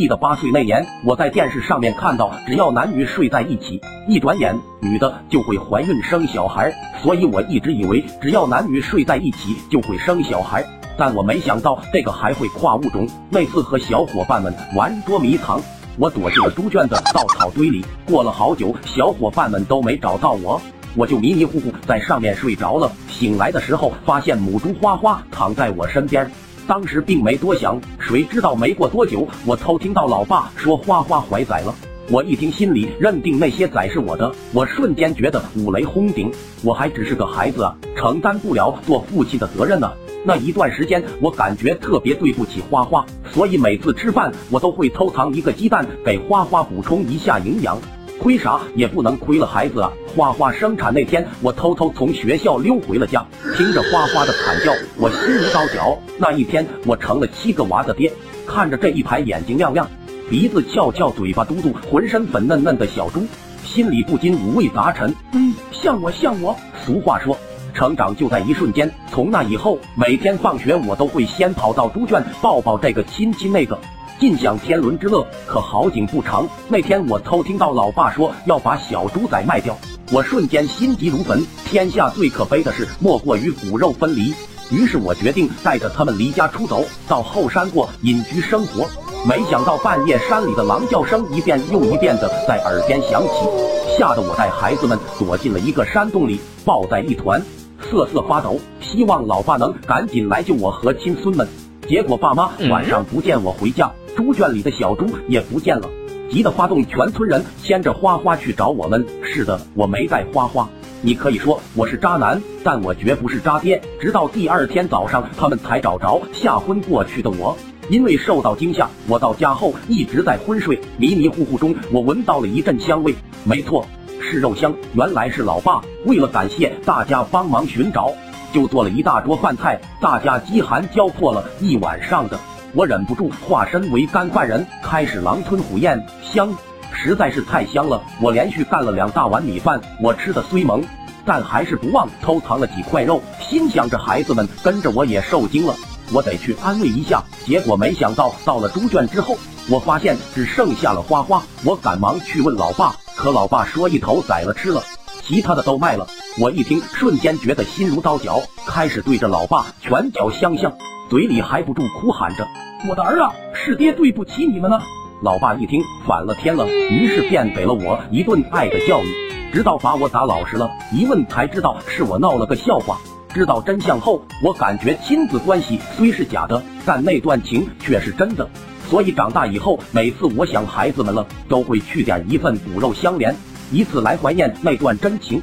记得八岁那年，我在电视上面看到，只要男女睡在一起，一转眼女的就会怀孕生小孩，所以我一直以为只要男女睡在一起就会生小孩，但我没想到这个还会跨物种。那次和小伙伴们玩捉迷藏，我躲进了猪圈的稻草堆里，过了好久，小伙伴们都没找到我，我就迷迷糊糊在上面睡着了。醒来的时候，发现母猪花花躺在我身边。当时并没多想，谁知道没过多久，我偷听到老爸说花花怀崽了。我一听，心里认定那些崽是我的，我瞬间觉得五雷轰顶。我还只是个孩子啊，承担不了做父亲的责任呢。那一段时间，我感觉特别对不起花花，所以每次吃饭，我都会偷藏一个鸡蛋给花花补充一下营养。亏啥也不能亏了孩子啊！花花生产那天，我偷偷从学校溜回了家，听着花花的惨叫，我心如刀绞。那一天，我成了七个娃的爹，看着这一排眼睛亮亮、鼻子翘翘、嘴巴嘟嘟、浑身粉嫩嫩的小猪，心里不禁五味杂陈。嗯，像我，像我。俗话说，成长就在一瞬间。从那以后，每天放学我都会先跑到猪圈抱抱这个亲亲那个。尽享天伦之乐，可好景不长。那天我偷听到老爸说要把小猪仔卖掉，我瞬间心急如焚。天下最可悲的事，莫过于骨肉分离。于是我决定带着他们离家出走，到后山过隐居生活。没想到半夜山里的狼叫声一遍又一遍的在耳边响起，吓得我带孩子们躲进了一个山洞里，抱在一团，瑟瑟发抖，希望老爸能赶紧来救我和亲孙们。结果爸妈晚上不见我回家。猪圈里的小猪也不见了，急得发动全村人牵着花花去找我们。是的，我没带花花。你可以说我是渣男，但我绝不是渣爹。直到第二天早上，他们才找着吓昏过去的我。因为受到惊吓，我到家后一直在昏睡。迷迷糊糊中，我闻到了一阵香味，没错，是肉香。原来是老爸为了感谢大家帮忙寻找，就做了一大桌饭菜，大家饥寒交迫了一晚上的。我忍不住化身为干饭人，开始狼吞虎咽，香，实在是太香了。我连续干了两大碗米饭，我吃的虽猛，但还是不忘偷藏了几块肉，心想着孩子们跟着我也受惊了，我得去安慰一下。结果没想到到了猪圈之后，我发现只剩下了花花。我赶忙去问老爸，可老爸说一头宰了吃了，其他的都卖了。我一听，瞬间觉得心如刀绞，开始对着老爸拳脚相向。嘴里还不住哭喊着：“我的儿啊，是爹对不起你们了。”老爸一听反了天了，于是便给了我一顿爱的教育，直到把我打老实了。一问才知道是我闹了个笑话。知道真相后，我感觉亲子关系虽是假的，但那段情却是真的。所以长大以后，每次我想孩子们了，都会去点一份骨肉相连，以此来怀念那段真情。